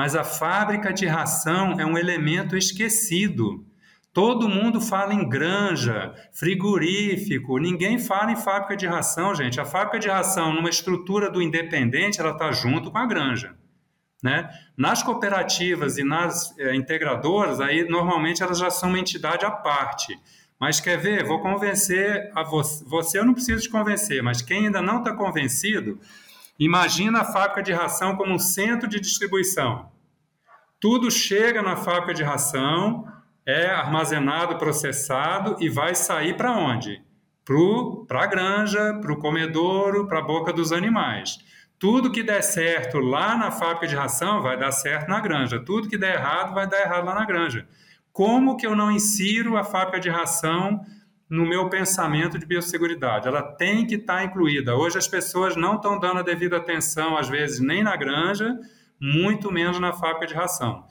Mas a fábrica de ração é um elemento esquecido. Todo mundo fala em granja, frigorífico, ninguém fala em fábrica de ração, gente. A fábrica de ração, numa estrutura do independente, ela está junto com a granja. Né? Nas cooperativas e nas é, integradoras, aí normalmente elas já são uma entidade à parte. Mas quer ver? Vou convencer a você. Você eu não preciso te convencer, mas quem ainda não está convencido, imagina a fábrica de ração como um centro de distribuição. Tudo chega na fábrica de ração, é armazenado, processado e vai sair para onde? Para a granja, para o comedouro, para a boca dos animais. Tudo que der certo lá na fábrica de ração vai dar certo na granja. Tudo que der errado vai dar errado lá na granja. Como que eu não insiro a fábrica de ração no meu pensamento de biosseguridade? Ela tem que estar tá incluída. Hoje as pessoas não estão dando a devida atenção, às vezes, nem na granja, muito menos na fábrica de ração.